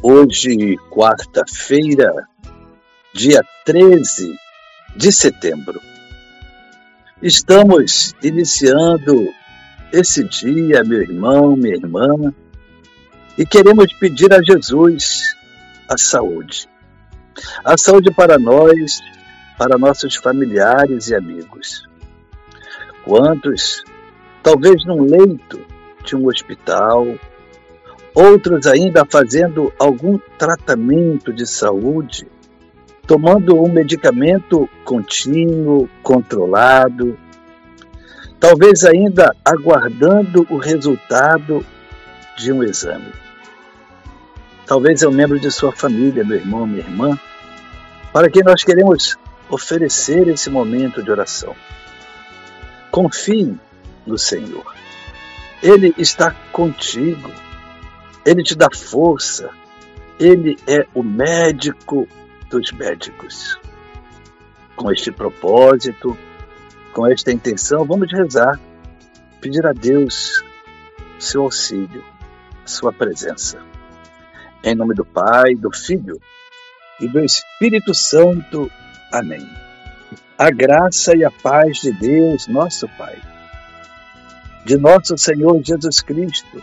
Hoje, quarta-feira, dia 13 de setembro. Estamos iniciando esse dia, meu irmão, minha irmã, e queremos pedir a Jesus a saúde. A saúde para nós, para nossos familiares e amigos. Quantos, talvez num leito de um hospital, outros ainda fazendo algum tratamento de saúde, tomando um medicamento contínuo, controlado, talvez ainda aguardando o resultado de um exame. Talvez é um membro de sua família, meu irmão, minha irmã, para quem nós queremos oferecer esse momento de oração. Confie no Senhor. Ele está contigo. Ele te dá força. Ele é o médico dos médicos. Com este propósito, com esta intenção, vamos rezar, pedir a Deus seu auxílio, sua presença. Em nome do Pai, do Filho e do Espírito Santo. Amém. A graça e a paz de Deus, nosso Pai, de nosso Senhor Jesus Cristo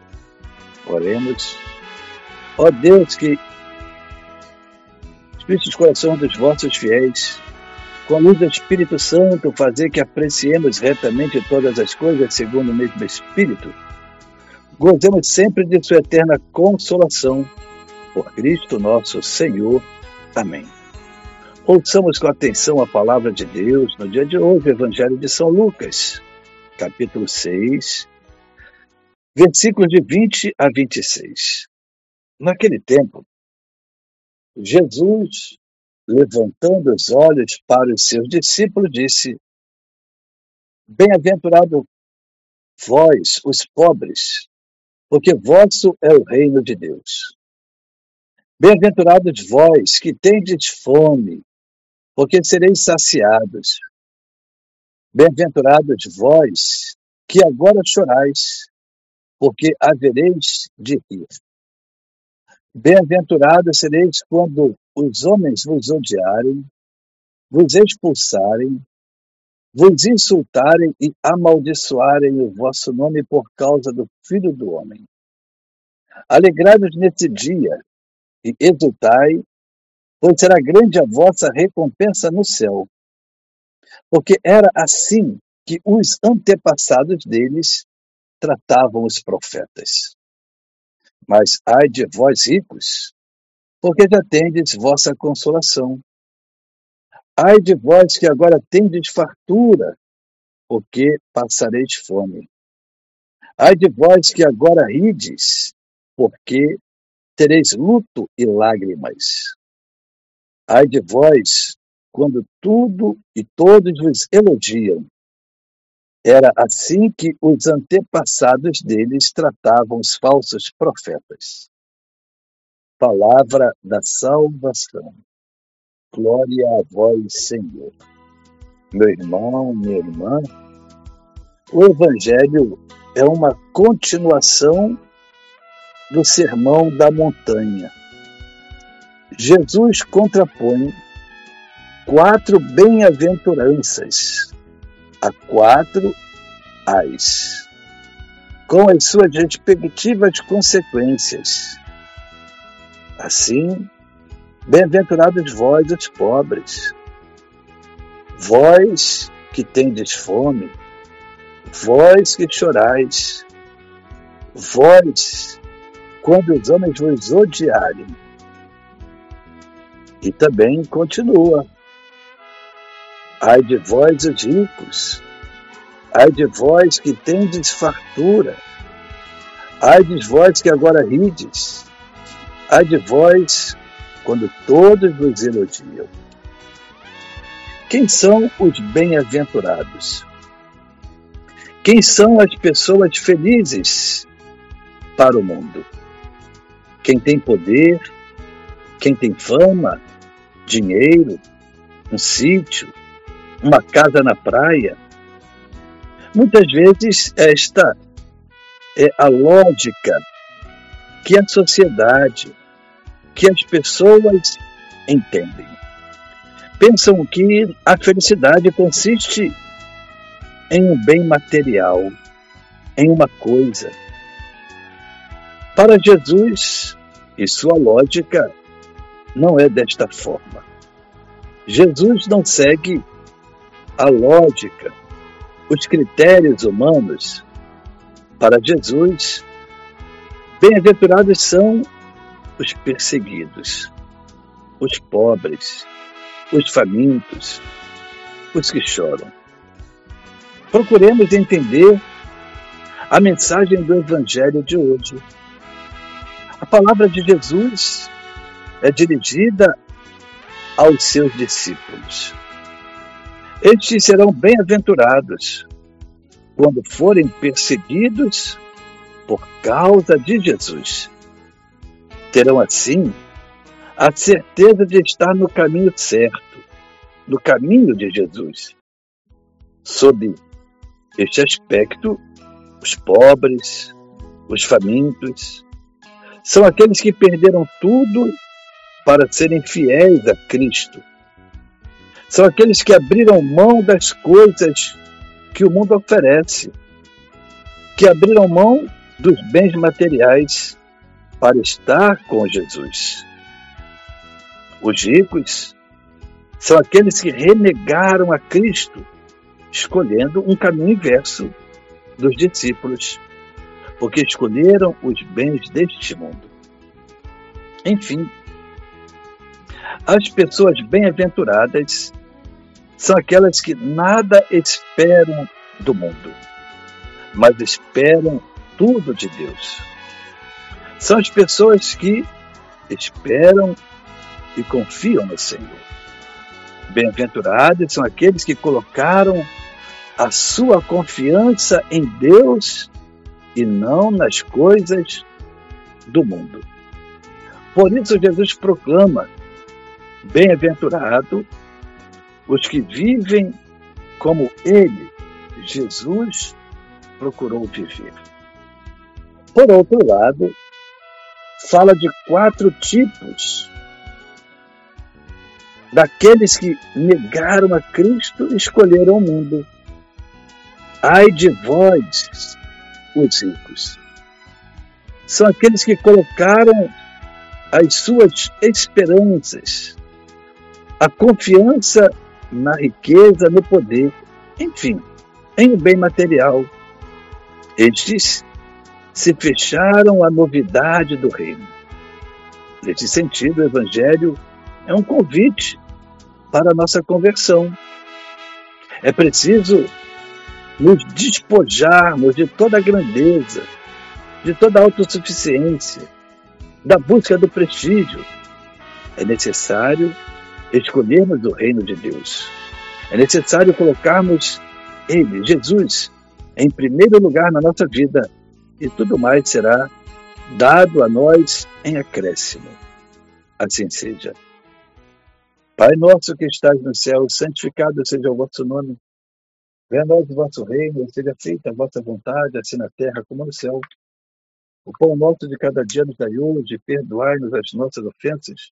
Oremos. Ó Deus, que Espírito os corações dos vossos fiéis, com a luz do Espírito Santo, fazer que apreciemos retamente todas as coisas segundo o mesmo Espírito, gozemos sempre de Sua eterna consolação. Por Cristo nosso Senhor. Amém. Ouçamos com atenção a palavra de Deus no dia de hoje, Evangelho de São Lucas, capítulo 6, versículos de 20 a 26. Naquele tempo, Jesus, levantando os olhos para os seus discípulos, disse: Bem-aventurado vós, os pobres, porque vosso é o reino de Deus. Bem-aventurados vós que tendes fome, porque sereis saciados. Bem-aventurados vós que agora chorais, porque havereis de rir. Bem-aventurados sereis quando os homens vos odiarem, vos expulsarem, vos insultarem e amaldiçoarem o vosso nome por causa do Filho do Homem. Alegrai-vos nesse dia e exultai, pois será grande a vossa recompensa no céu. Porque era assim que os antepassados deles tratavam os profetas. Mas ai de vós ricos, porque já tendes vossa consolação. Ai de vós que agora tendes fartura, porque passareis fome. Ai de vós que agora rides, porque tereis luto e lágrimas. Ai de vós, quando tudo e todos vos elogiam. Era assim que os antepassados deles tratavam os falsos profetas. Palavra da salvação. Glória a vós, Senhor. Meu irmão, minha irmã, o Evangelho é uma continuação do Sermão da Montanha. Jesus contrapõe quatro bem-aventuranças a quatro ais, com as suas respectivas consequências. Assim, bem-aventurados vós, os pobres, vós que tendes fome, vós que chorais, vós, quando os homens vos odiarem. E também continua: ai de vós, os ricos, ai de vós que tendes fartura, ai de vós que agora rides, ai de vós quando todos vos elogiam. Quem são os bem-aventurados? Quem são as pessoas felizes para o mundo? Quem tem poder, quem tem fama, dinheiro, um sítio, uma casa na praia. Muitas vezes esta é a lógica que a sociedade, que as pessoas entendem. Pensam que a felicidade consiste em um bem material, em uma coisa. Para Jesus e sua lógica, não é desta forma. Jesus não segue a lógica, os critérios humanos. Para Jesus, bem-aventurados são os perseguidos, os pobres, os famintos, os que choram. Procuremos entender a mensagem do Evangelho de hoje. A palavra de Jesus é dirigida aos seus discípulos. Estes serão bem-aventurados quando forem perseguidos por causa de Jesus terão assim a certeza de estar no caminho certo, no caminho de Jesus. Sob este aspecto, os pobres, os famintos, são aqueles que perderam tudo para serem fiéis a Cristo. São aqueles que abriram mão das coisas que o mundo oferece, que abriram mão dos bens materiais para estar com Jesus. Os ricos são aqueles que renegaram a Cristo, escolhendo um caminho inverso dos discípulos, porque escolheram os bens deste mundo. Enfim, as pessoas bem-aventuradas são aquelas que nada esperam do mundo, mas esperam tudo de Deus. São as pessoas que esperam e confiam no Senhor. Bem-aventurados são aqueles que colocaram a sua confiança em Deus e não nas coisas do mundo. Por isso, Jesus proclama: Bem-aventurado os que vivem como Ele, Jesus, procurou viver. Por outro lado, fala de quatro tipos daqueles que negaram a Cristo e escolheram o mundo. Ai de vós, os ricos. São aqueles que colocaram as suas esperanças, a confiança na riqueza, no poder, enfim, em um bem material. Estes se fecharam à novidade do reino. Nesse sentido, o Evangelho é um convite para a nossa conversão. É preciso nos despojarmos de toda a grandeza, de toda a autossuficiência, da busca do prestígio. É necessário escolhermos o reino de Deus. É necessário colocarmos Ele, Jesus, em primeiro lugar na nossa vida e tudo mais será dado a nós em acréscimo. Assim seja. Pai nosso que estás no céu, santificado seja o vosso nome. Venha a nós o vosso reino, seja feita a vossa vontade, assim na terra como no céu. O pão nosso de cada dia nos dai hoje, perdoai-nos as nossas ofensas,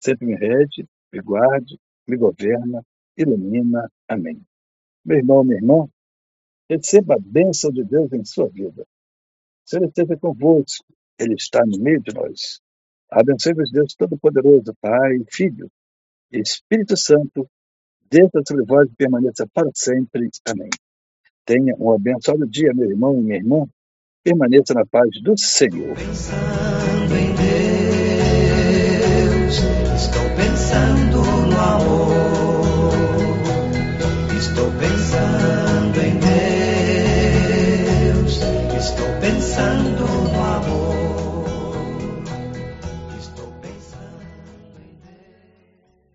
sempre me rege, me guarde, me governa, ilumina. Amém. Meu irmão, minha irmã, receba a bênção de Deus em sua vida. O Senhor esteja convosco, Ele está no meio de nós. Abençoe-vos, Deus Todo-Poderoso, Pai, Filho e Espírito Santo, desça sobre vós e permaneça para sempre. Amém. Tenha um abençoado dia, meu irmão e minha irmã. Permaneça na paz do Senhor. Pensando em Deus, estou pensando no amor.